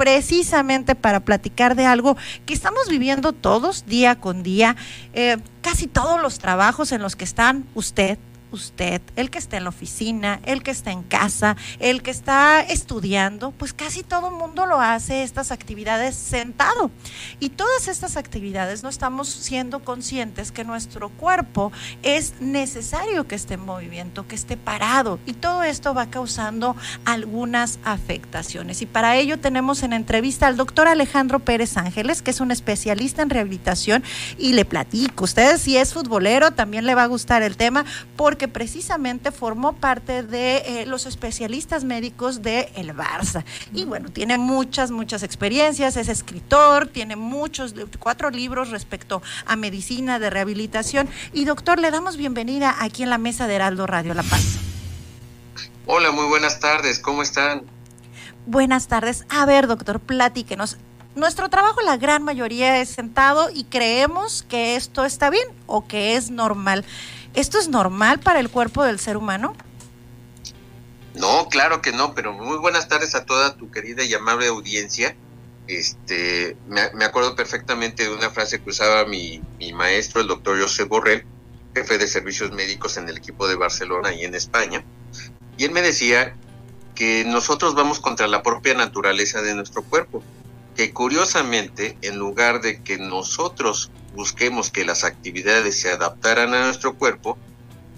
precisamente para platicar de algo que estamos viviendo todos día con día. Eh, casi todos los trabajos en los que están usted, usted, el que está en la oficina, el que está en casa, el que está estudiando, pues casi todo el mundo lo hace estas actividades sentado. Y todas estas actividades no estamos siendo conscientes que nuestro cuerpo es necesario que esté en movimiento, que esté parado. Y todo esto va causando algunas afectaciones. Y para ello tenemos en entrevista al doctor Alejandro Pérez Ángeles, que es un especialista en rehabilitación. Y le platico, ustedes si es futbolero, también le va a gustar el tema, porque que precisamente formó parte de eh, los especialistas médicos de el Barça. Y bueno, tiene muchas, muchas experiencias, es escritor, tiene muchos, cuatro libros respecto a medicina, de rehabilitación. Y doctor, le damos bienvenida aquí en la mesa de Heraldo Radio La Paz. Hola, muy buenas tardes, ¿cómo están? Buenas tardes. A ver, doctor, platíquenos. Nuestro trabajo, la gran mayoría, es sentado y creemos que esto está bien o que es normal. ¿Esto es normal para el cuerpo del ser humano? No, claro que no, pero muy buenas tardes a toda tu querida y amable audiencia. Este, me, acuerdo perfectamente de una frase que usaba mi, mi maestro, el doctor José Borrell, jefe de servicios médicos en el equipo de Barcelona y en España. Y él me decía que nosotros vamos contra la propia naturaleza de nuestro cuerpo, que curiosamente, en lugar de que nosotros busquemos que las actividades se adaptaran a nuestro cuerpo,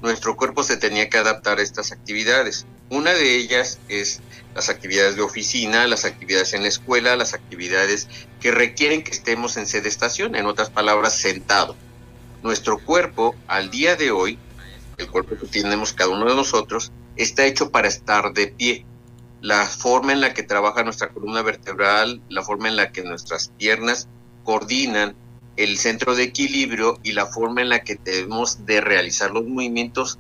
nuestro cuerpo se tenía que adaptar a estas actividades. Una de ellas es las actividades de oficina, las actividades en la escuela, las actividades que requieren que estemos en sede estación, en otras palabras, sentado. Nuestro cuerpo, al día de hoy, el cuerpo que tenemos cada uno de nosotros, está hecho para estar de pie. La forma en la que trabaja nuestra columna vertebral, la forma en la que nuestras piernas coordinan el centro de equilibrio y la forma en la que debemos de realizar los movimientos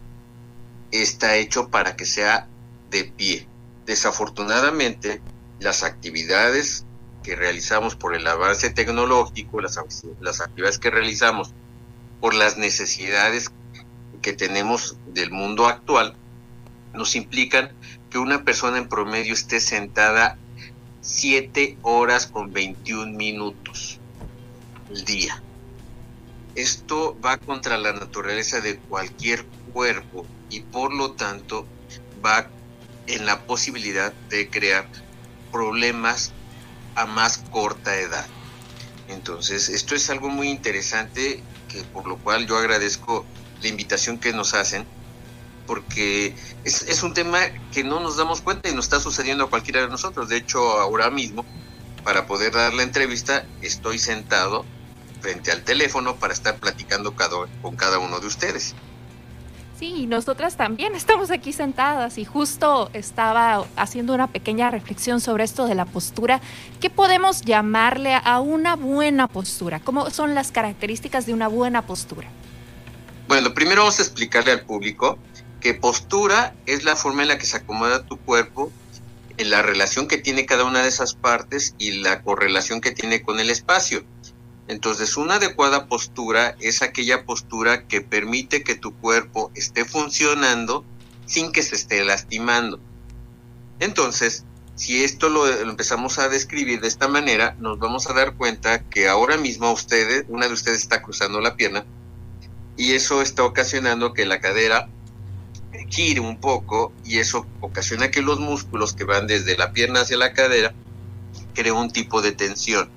está hecho para que sea de pie. Desafortunadamente, las actividades que realizamos por el avance tecnológico, las, las actividades que realizamos por las necesidades que tenemos del mundo actual, nos implican que una persona en promedio esté sentada 7 horas con 21 minutos día. Esto va contra la naturaleza de cualquier cuerpo y por lo tanto va en la posibilidad de crear problemas a más corta edad. Entonces, esto es algo muy interesante que por lo cual yo agradezco la invitación que nos hacen porque es, un tema que no nos damos cuenta y nos está sucediendo a cualquiera de nosotros. De hecho, ahora mismo, para poder dar la entrevista, estoy sentado frente al teléfono para estar platicando con cada uno de ustedes. Sí, nosotras también estamos aquí sentadas y justo estaba haciendo una pequeña reflexión sobre esto de la postura. ¿Qué podemos llamarle a una buena postura? ¿Cómo son las características de una buena postura? Bueno, primero vamos a explicarle al público que postura es la forma en la que se acomoda tu cuerpo, la relación que tiene cada una de esas partes y la correlación que tiene con el espacio. Entonces, una adecuada postura es aquella postura que permite que tu cuerpo esté funcionando sin que se esté lastimando. Entonces, si esto lo, empezamos a describir de esta manera, nos vamos a dar cuenta que ahora mismo ustedes, una de ustedes está cruzando la pierna y eso está ocasionando que la cadera gire un poco y eso ocasiona que los músculos que van desde la pierna hacia la cadera creen un tipo de tensión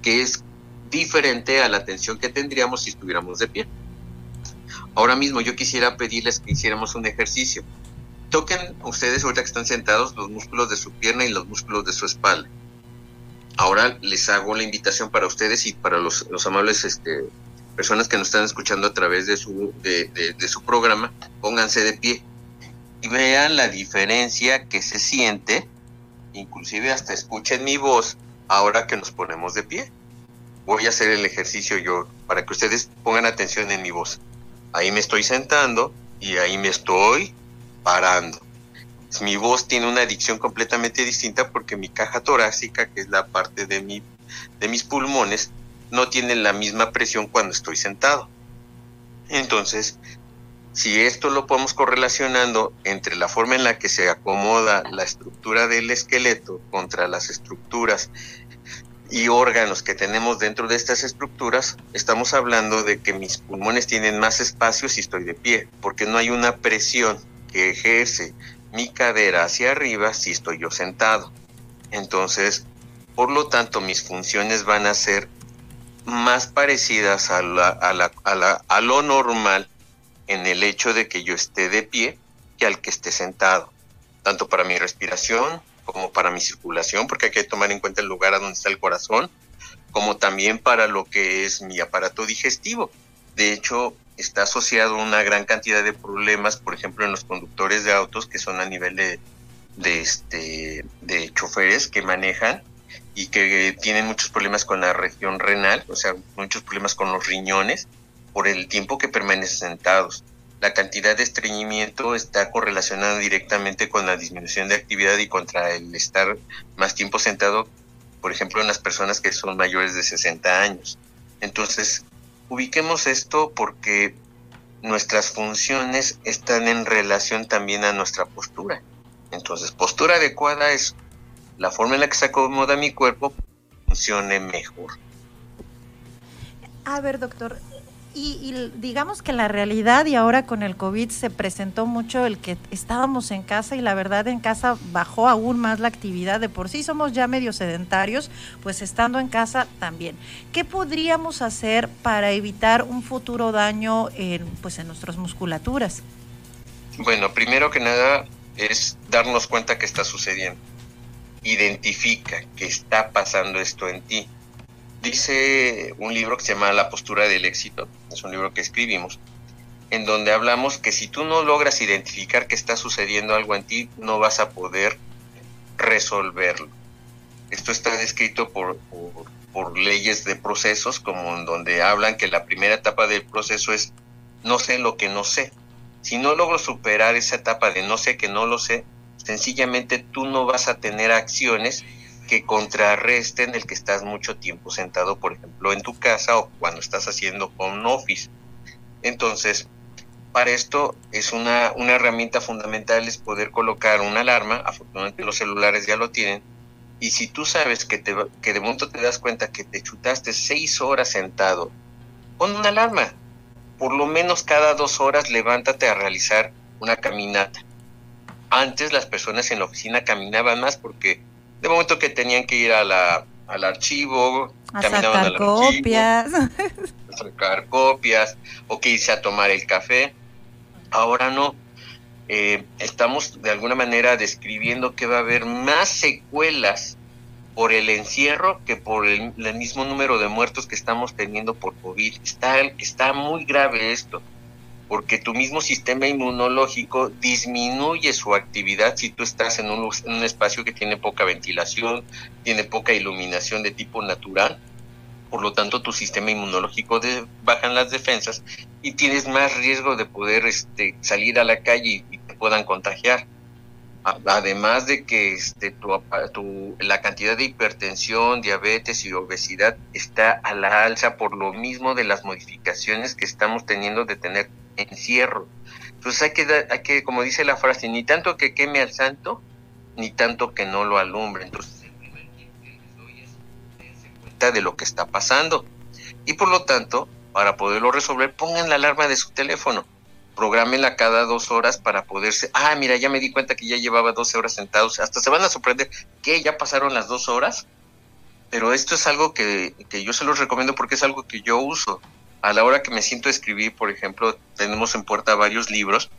que es diferente a la atención que tendríamos si estuviéramos de pie. Ahora mismo yo quisiera pedirles que hiciéramos un ejercicio. Toquen ustedes ahorita que están sentados los músculos de su pierna y los músculos de su espalda. Ahora les hago la invitación para ustedes y para los, amables este, personas que nos están escuchando a través de su, de su programa, pónganse de pie y vean la diferencia que se siente, inclusive hasta escuchen mi voz ahora que nos ponemos de pie voy a hacer el ejercicio yo para que ustedes pongan atención en mi voz. Ahí me estoy sentando y ahí me estoy parando. Mi voz tiene una dicción completamente distinta porque mi caja torácica, que es la parte de, mi, de mis pulmones, no tiene la misma presión cuando estoy sentado. Entonces, Si esto lo podemos correlacionando entre la forma en la que se acomoda la estructura del esqueleto contra las estructuras y órganos que tenemos dentro de estas estructuras, estamos hablando de que mis pulmones tienen más espacio si estoy de pie, porque no hay una presión que ejerce mi cadera hacia arriba si estoy yo sentado. Entonces, por lo tanto, mis funciones van a ser más parecidas a, la, a, la, a, la, a lo normal en el hecho de que yo esté de pie que al que esté sentado, tanto para mi respiración como para mi circulación, porque hay que tomar en cuenta el lugar a donde está el corazón, como también para lo que es mi aparato digestivo. De hecho, está asociado una gran cantidad de problemas, por ejemplo, en los conductores de autos que son a nivel de, este, de choferes que manejan y que tienen muchos problemas con la región renal, o sea, muchos problemas con los riñones por el tiempo que permanecen sentados la cantidad de estreñimiento está correlacionada directamente con la disminución de actividad y contra el estar más tiempo sentado, por ejemplo, en las personas que son mayores de 60 años. Entonces, ubiquemos esto porque nuestras funciones están en relación también a nuestra postura. Entonces, postura adecuada es la forma en la que se acomoda mi cuerpo funcione mejor. A ver, doctor, y, digamos que la realidad y ahora con el COVID se presentó mucho el que estábamos en casa y la verdad en casa bajó aún más la actividad. De por sí somos ya medio sedentarios, pues estando en casa también. ¿Qué podríamos hacer para evitar un futuro daño en, pues en nuestras musculaturas? Bueno, primero que nada es darnos cuenta que está sucediendo. Identifica que está pasando esto en ti dice un libro que se llama La postura del éxito, es un libro que escribimos, en donde hablamos que si tú no logras identificar que está sucediendo algo en ti, no vas a poder resolverlo. Esto está descrito por, por, leyes de procesos, como en donde hablan que la primera etapa del proceso es no sé lo que no sé. Si no logro superar esa etapa de no sé que no lo sé, sencillamente tú no vas a tener acciones que contrarresten el que estás mucho tiempo sentado, por ejemplo, en tu casa o cuando estás haciendo home office. Entonces, para esto es una, una herramienta fundamental es poder colocar una alarma, afortunadamente los celulares ya lo tienen, y si tú sabes que, te, que de momento te das cuenta que te chutaste seis horas sentado, pon una alarma. Por lo menos cada dos horas levántate a realizar una caminata. Antes las personas en la oficina caminaban más porque de momento que tenían que ir a la, al archivo, a sacar copias. a sacar copias, o que irse a tomar el café. Ahora no. Eh, estamos de alguna manera describiendo que va a haber más secuelas por el encierro que por el, el mismo número de muertos que estamos teniendo por COVID. Está, está muy grave esto porque tu mismo sistema inmunológico disminuye su actividad si tú estás en un, espacio que tiene poca ventilación, tiene poca iluminación de tipo natural, por lo tanto tu sistema inmunológico de, bajan las defensas y tienes más riesgo de poder este, salir a la calle y, te puedan contagiar. Además de que este, tu, la cantidad de hipertensión, diabetes y obesidad está a la alza por lo mismo de las modificaciones que estamos teniendo de tener encierro. Entonces hay que, hay que, como dice la frase, ni tanto que queme al santo, ni tanto que no lo alumbre. Entonces el primer cuenta de lo que está pasando. Y por lo tanto, para poderlo resolver, pongan la alarma de su teléfono. Programenla cada dos horas para poderse. Ah, mira, ya me di cuenta que ya llevaba 12 horas sentados. Hasta se van a sorprender que ya pasaron las dos horas. Pero esto es algo que, que yo se los recomiendo porque es algo que yo uso a la hora que me siento a escribir, por ejemplo, tenemos en puerta varios libros,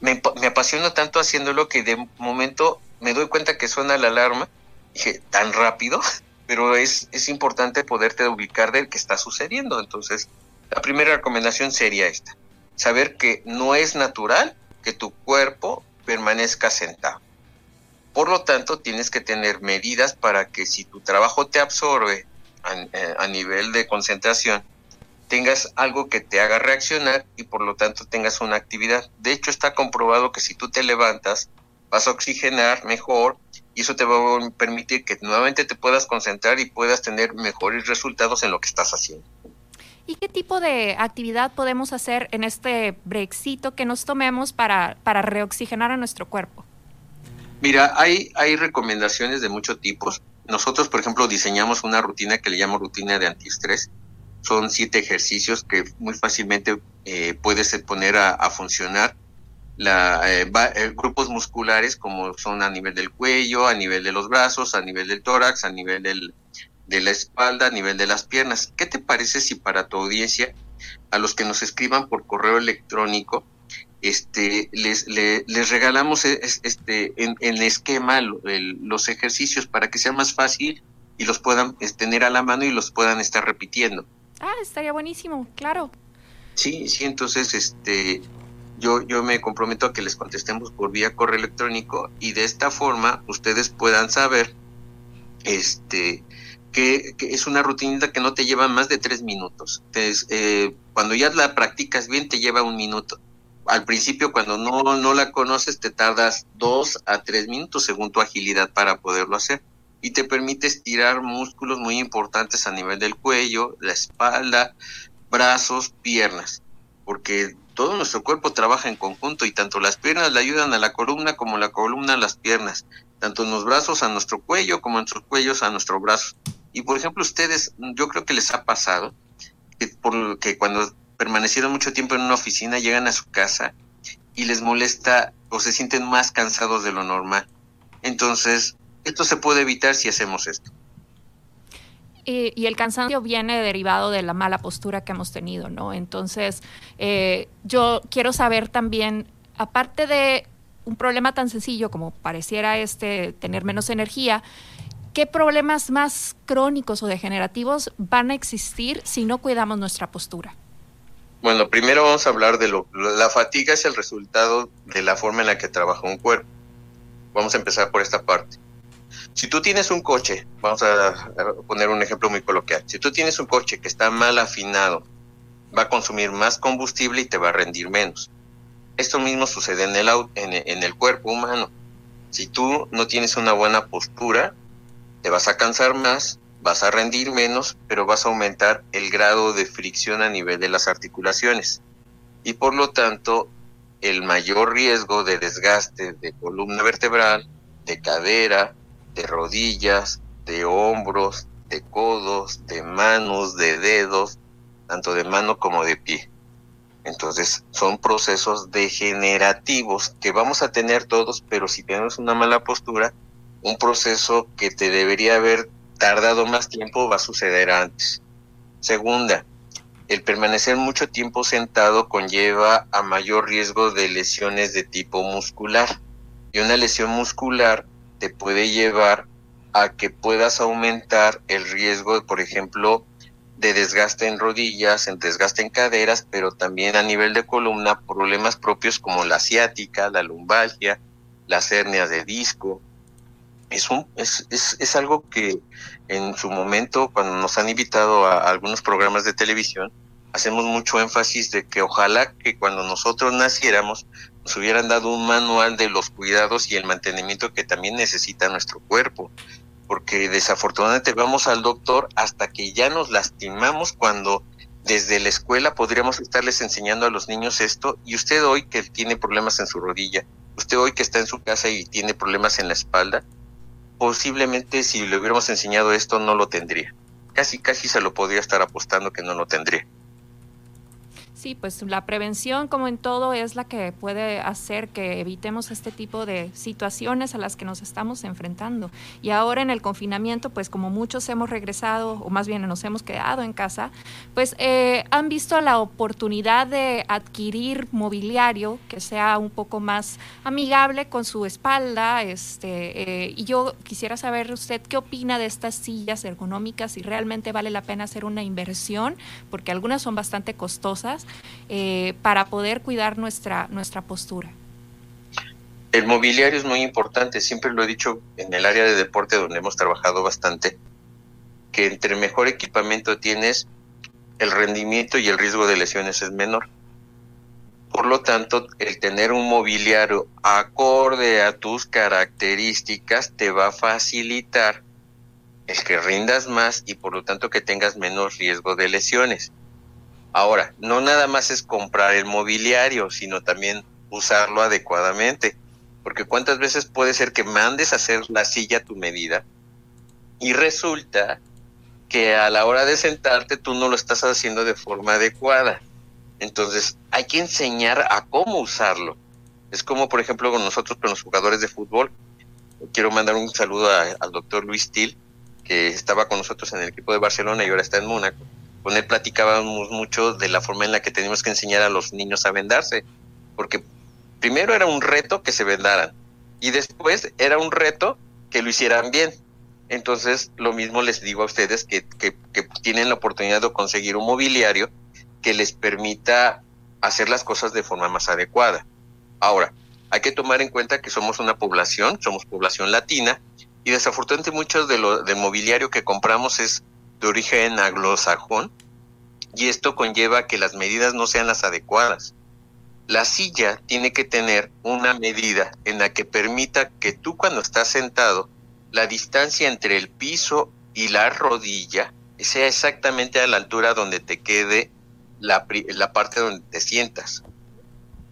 me, me apasiona tanto haciéndolo que de momento me doy cuenta que suena la alarma, dije, tan rápido, pero es, es importante poderte ubicar de qué está sucediendo. Entonces, la primera recomendación sería esta, saber que no es natural que tu cuerpo permanezca sentado. Por lo tanto, tienes que tener medidas para que si tu trabajo te absorbe a, eh, a nivel de concentración, tengas algo que te haga reaccionar y por lo tanto tengas una actividad. De hecho, está comprobado que si tú te levantas, vas a oxigenar mejor y eso te va a permitir que nuevamente te puedas concentrar y puedas tener mejores resultados en lo que estás haciendo. ¿Y qué tipo de actividad podemos hacer en este breakcito que nos tomemos para, para reoxigenar a nuestro cuerpo? Mira, hay, hay recomendaciones de muchos tipos. Nosotros, por ejemplo, diseñamos una rutina que le llamo rutina de antiestrés. Son siete ejercicios que muy fácilmente eh, puedes poner a, funcionar. La, eh, eh, grupos musculares como son a nivel del cuello, a nivel de los brazos, a nivel del tórax, a nivel del, de la espalda, a nivel de las piernas. ¿Qué te parece si para tu audiencia, a los que nos escriban por correo electrónico, este, les, les, regalamos este, en, el esquema los ejercicios para que sea más fácil y los puedan tener a la mano y los puedan estar repitiendo. Ah, estaría buenísimo, claro. Sí, sí, entonces este, yo, yo me comprometo a que les contestemos por vía correo electrónico y de esta forma ustedes puedan saber este, que, es una rutina que no te lleva más de tres minutos. Entonces, eh, cuando ya la practicas bien, te lleva un minuto al principio cuando no, no la conoces te tardas dos a tres minutos según tu agilidad para poderlo hacer y te permite estirar músculos muy importantes a nivel del cuello, la espalda, brazos, piernas, porque todo nuestro cuerpo trabaja en conjunto y tanto las piernas le ayudan a la columna como la columna a las piernas, tanto en los brazos a nuestro cuello como en nuestros cuellos a nuestro brazo. Y por ejemplo, ustedes, yo creo que les ha pasado que, por, que cuando permanecieron mucho tiempo en una oficina, llegan a su casa y les molesta o se sienten más cansados de lo normal. Entonces, esto se puede evitar si hacemos esto. Y, el cansancio viene derivado de la mala postura que hemos tenido, ¿no? Entonces, eh, yo quiero saber también, aparte de un problema tan sencillo como pareciera este tener menos energía, ¿qué problemas más crónicos o degenerativos van a existir si no cuidamos nuestra postura? Bueno, primero vamos a hablar de lo... La fatiga es el resultado de la forma en la que trabaja un cuerpo. Vamos a empezar por esta parte. Si tú tienes un coche, vamos a, poner un ejemplo muy coloquial, si tú tienes un coche que está mal afinado, va a consumir más combustible y te va a rendir menos. Esto mismo sucede en el, en el cuerpo humano. Si tú no tienes una buena postura, te vas a cansar más, vas a rendir menos, pero vas a aumentar el grado de fricción a nivel de las articulaciones. Y por lo tanto, el mayor riesgo de desgaste de columna vertebral, de cadera, de rodillas, de hombros, de codos, de manos, de dedos, tanto de mano como de pie. Entonces son procesos degenerativos que vamos a tener todos, pero si tenemos una mala postura, un proceso que te debería haber tardado más tiempo va a suceder antes. Segunda, el permanecer mucho tiempo sentado conlleva a mayor riesgo de lesiones de tipo muscular. Y una lesión muscular te puede llevar a que puedas aumentar el riesgo, por ejemplo, de desgaste en rodillas, en desgaste en caderas, pero también a nivel de columna, problemas propios como la ciática, la lumbalgia, las hernias de disco, es, un, es, es, es, algo que en su momento, cuando nos han invitado a, algunos programas de televisión, hacemos mucho énfasis de que ojalá que cuando nosotros naciéramos nos hubieran dado un manual de los cuidados y el mantenimiento que también necesita nuestro cuerpo. Porque desafortunadamente vamos al doctor hasta que ya nos lastimamos cuando desde la escuela podríamos estarles enseñando a los niños esto y usted hoy que tiene problemas en su rodilla, usted hoy que está en su casa y tiene problemas en la espalda, posiblemente si le hubiéramos enseñado esto no lo tendría. Casi, casi se lo podría estar apostando que no lo tendría. Sí, pues la prevención, como en todo, es la que puede hacer que evitemos este tipo de situaciones a las que nos estamos enfrentando. Y ahora en el confinamiento, pues como muchos hemos regresado, o más bien nos hemos quedado en casa, pues eh, han visto la oportunidad de adquirir mobiliario que sea un poco más amigable con su espalda. Este, eh, y yo quisiera saber usted qué opina de estas sillas ergonómicas, si realmente vale la pena hacer una inversión, porque algunas son bastante costosas eh, para poder cuidar nuestra, nuestra postura. El mobiliario es muy importante, siempre lo he dicho en el área de deporte donde hemos trabajado bastante, que entre mejor equipamiento tienes, el rendimiento y el riesgo de lesiones es menor. Por lo tanto, el tener un mobiliario acorde a tus características te va a facilitar el que rindas más y por lo tanto que tengas menos riesgo de lesiones. Ahora, no nada más es comprar el mobiliario, sino también usarlo adecuadamente. Porque cuántas veces puede ser que mandes a hacer la silla a tu medida y resulta que a la hora de sentarte tú no lo estás haciendo de forma adecuada. Entonces hay que enseñar a cómo usarlo. Es como por ejemplo con nosotros, con los jugadores de fútbol. Quiero mandar un saludo al doctor Luis Til, que estaba con nosotros en el equipo de Barcelona y ahora está en Mónaco. Con platicábamos mucho de la forma en la que tenemos que enseñar a los niños a vendarse, porque primero era un reto que se vendaran y después era un reto que lo hicieran bien. Entonces, lo mismo les digo a ustedes que, que, tienen la oportunidad de conseguir un mobiliario que les permita hacer las cosas de forma más adecuada. Ahora, hay que tomar en cuenta que somos una población, somos población latina, y desafortunadamente mucho de lo de mobiliario que compramos es de origen anglosajón, y esto conlleva que las medidas no sean las adecuadas. La silla tiene que tener una medida en la que permita que tú cuando estás sentado la distancia entre el piso y la rodilla sea exactamente a la altura donde te quede la, la parte donde te sientas.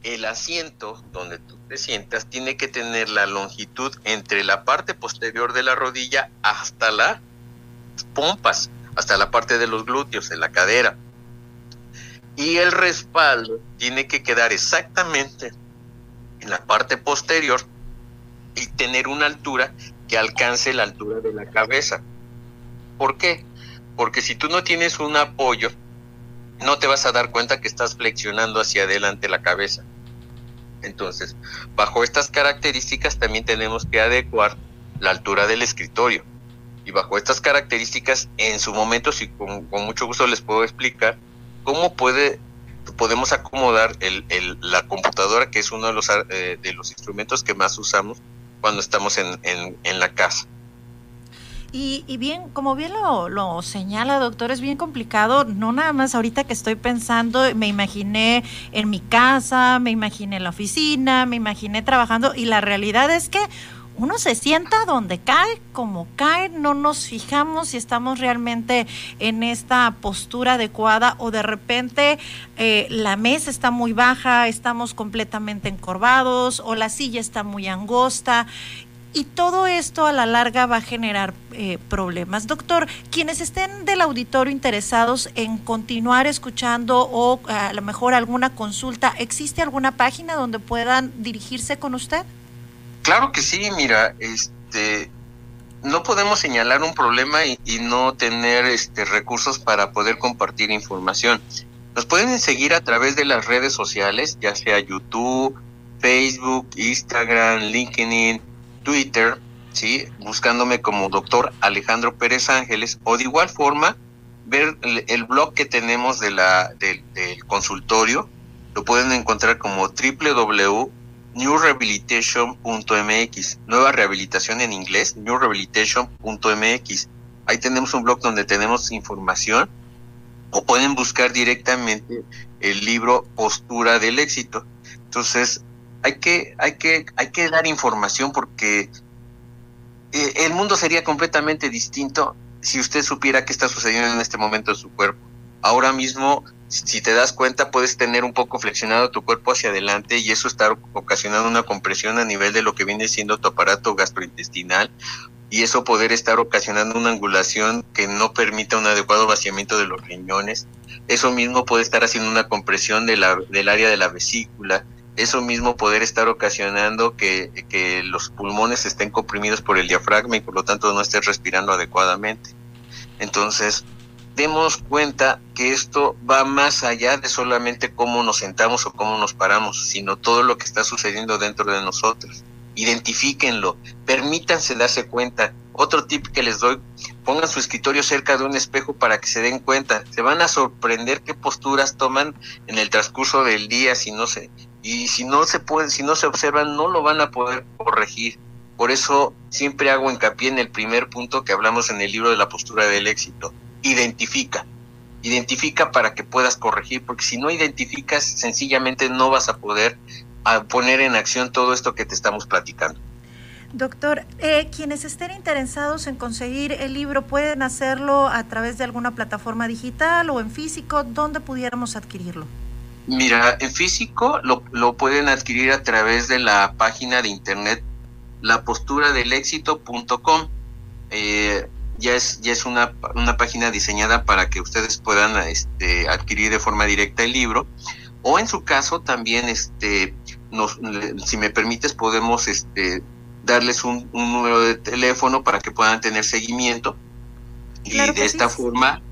El asiento donde tú te sientas tiene que tener la longitud entre la parte posterior de la rodilla hasta las pompas, hasta la parte de los glúteos, en la cadera. Y el respaldo tiene que quedar exactamente en la parte posterior y tener una altura que alcance la altura de la cabeza. ¿Por qué? Porque si tú no tienes un apoyo, no te vas a dar cuenta que estás flexionando hacia adelante la cabeza. Entonces, bajo estas características también tenemos que adecuar la altura del escritorio. Y bajo estas características, en su momento, si con, mucho gusto les puedo explicar cómo puede podemos acomodar el, la computadora, que es uno de los, eh, de los instrumentos que más usamos cuando estamos en, en, la casa. Y, y, bien, como bien lo, lo, señala, doctor, es bien complicado. No nada más ahorita que estoy pensando, me imaginé en mi casa, me imaginé en la oficina, me imaginé trabajando y la realidad es que uno se sienta donde cae, como cae, no nos fijamos si estamos realmente en esta postura adecuada o de repente eh, la mesa está muy baja, estamos completamente encorvados o la silla está muy angosta. Y todo esto a la larga va a generar eh, problemas. Doctor, quienes estén del auditorio interesados en continuar escuchando o a lo mejor alguna consulta, ¿existe alguna página donde puedan dirigirse con usted? Claro que sí, mira, este, no podemos señalar un problema y, no tener este, recursos para poder compartir información. Nos pueden seguir a través de las redes sociales, ya sea YouTube, Facebook, Instagram, LinkedIn, Twitter, ¿sí? buscándome como doctor Alejandro Pérez Ángeles, o de igual forma ver el, blog que tenemos de la, del consultorio, lo pueden encontrar como www newrehabilitation.mx, nueva rehabilitación en inglés, newrehabilitation.mx. Ahí tenemos un blog donde tenemos información o pueden buscar directamente el libro Postura del éxito. Entonces, hay que hay que hay que dar información porque eh, el mundo sería completamente distinto si usted supiera qué está sucediendo en este momento en su cuerpo. Ahora mismo si te das cuenta, puedes tener un poco flexionado tu cuerpo hacia adelante y eso está ocasionando una compresión a nivel de lo que viene siendo tu aparato gastrointestinal y eso poder estar ocasionando una angulación que no permita un adecuado vaciamiento de los riñones. Eso mismo puede estar haciendo una compresión de la, del área de la vesícula. Eso mismo poder estar ocasionando que, que los pulmones estén comprimidos por el diafragma y por lo tanto no estés respirando adecuadamente. Entonces, demos cuenta que esto va más allá de solamente cómo nos sentamos o cómo nos paramos, sino todo lo que está sucediendo dentro de nosotros. Identifíquenlo, permítanse darse cuenta. Otro tip que les doy, pongan su escritorio cerca de un espejo para que se den cuenta. Se van a sorprender qué posturas toman en el transcurso del día si no se y si no se pueden, si no se observan, no lo van a poder corregir. Por eso siempre hago hincapié en el primer punto que hablamos en el libro de la postura del éxito identifica. Identifica para que puedas corregir, porque si no identificas, sencillamente no vas a poder poner en acción todo esto que te estamos platicando. Doctor, eh, quienes estén interesados en conseguir el libro, ¿pueden hacerlo a través de alguna plataforma digital o en físico? ¿Dónde pudiéramos adquirirlo? Mira, en físico lo, lo pueden adquirir a través de la página de internet lapostura-del-éxito.com. Eh, ya es, ya es una, una, página diseñada para que ustedes puedan este, adquirir de forma directa el libro. O en su caso también, este, nos, si me permites, podemos este, darles un, número de teléfono para que puedan tener seguimiento. y de esta forma,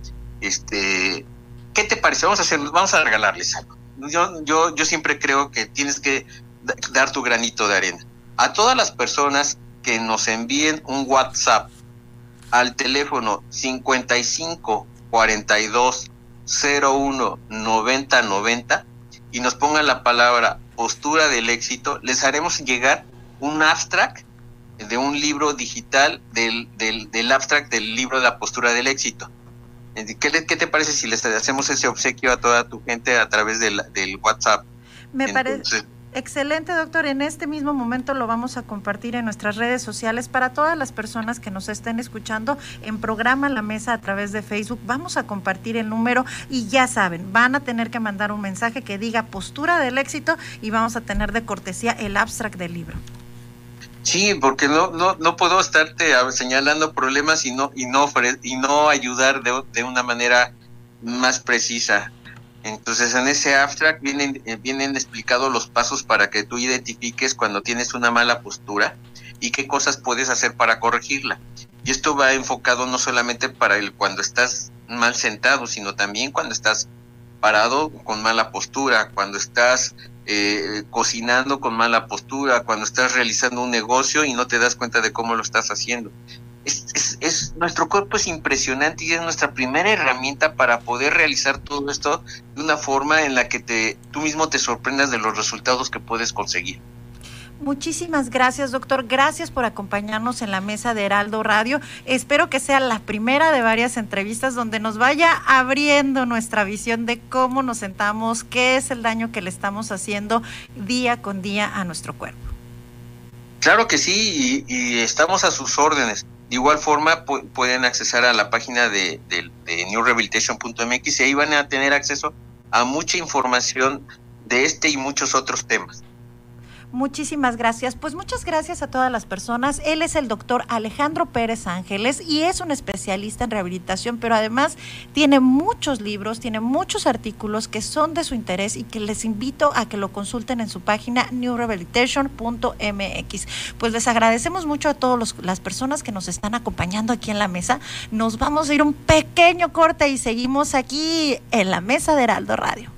este, ¿qué te parece? Vamos a hacer, vamos a regalarles algo. Yo, yo, yo siempre creo que tienes que dar tu granito de arena. A todas las personas que nos envíen un WhatsApp al teléfono 55 42 01 90 90 y nos pongan la palabra postura del éxito, les haremos llegar un abstract de un libro digital del, del, del abstract del libro de la postura del éxito. ¿Qué, ¿Qué, te parece si les hacemos ese obsequio a toda tu gente a través del, del WhatsApp? Me parece excelente, doctor. En este mismo momento lo vamos a compartir en nuestras redes sociales para todas las personas que nos estén escuchando en programa La Mesa a través de Facebook. Vamos a compartir el número y ya saben, van a tener que mandar un mensaje que diga postura del éxito y vamos a tener de cortesía el abstract del libro. Sí, porque no, no, no puedo estarte señalando problemas y no, y no, y no ayudar de, de una manera más precisa. Entonces en ese abstract vienen, eh, vienen explicados los pasos para que tú identifiques cuando tienes una mala postura y qué cosas puedes hacer para corregirla. Y esto va enfocado no solamente para el cuando estás mal sentado, sino también cuando estás parado con mala postura, cuando estás eh, cocinando con mala postura, cuando estás realizando un negocio y no te das cuenta de cómo lo estás haciendo. Es, es, nuestro cuerpo es impresionante y es nuestra primera herramienta para poder realizar todo esto de una forma en la que te, tú mismo te sorprendas de los resultados que puedes conseguir. Muchísimas gracias, doctor. Gracias por acompañarnos en la mesa de Heraldo Radio. Espero que sea la primera de varias entrevistas donde nos vaya abriendo nuestra visión de cómo nos sentamos, qué es el daño que le estamos haciendo día con día a nuestro cuerpo. Claro que sí, y, estamos a sus órdenes. De igual forma, pueden accesar a la página de, de, newrehabilitation.mx y ahí van a tener acceso a mucha información de este y muchos otros temas. Muchísimas gracias. Pues muchas gracias a todas las personas. Él es el doctor Alejandro Pérez Ángeles y es un especialista en rehabilitación, pero además tiene muchos libros, tiene muchos artículos que son de su interés y que les invito a que lo consulten en su página newrehabilitation.mx. Pues les agradecemos mucho a todas las personas que nos están acompañando aquí en la mesa. Nos vamos a ir un pequeño corte y seguimos aquí en la mesa de Heraldo Radio.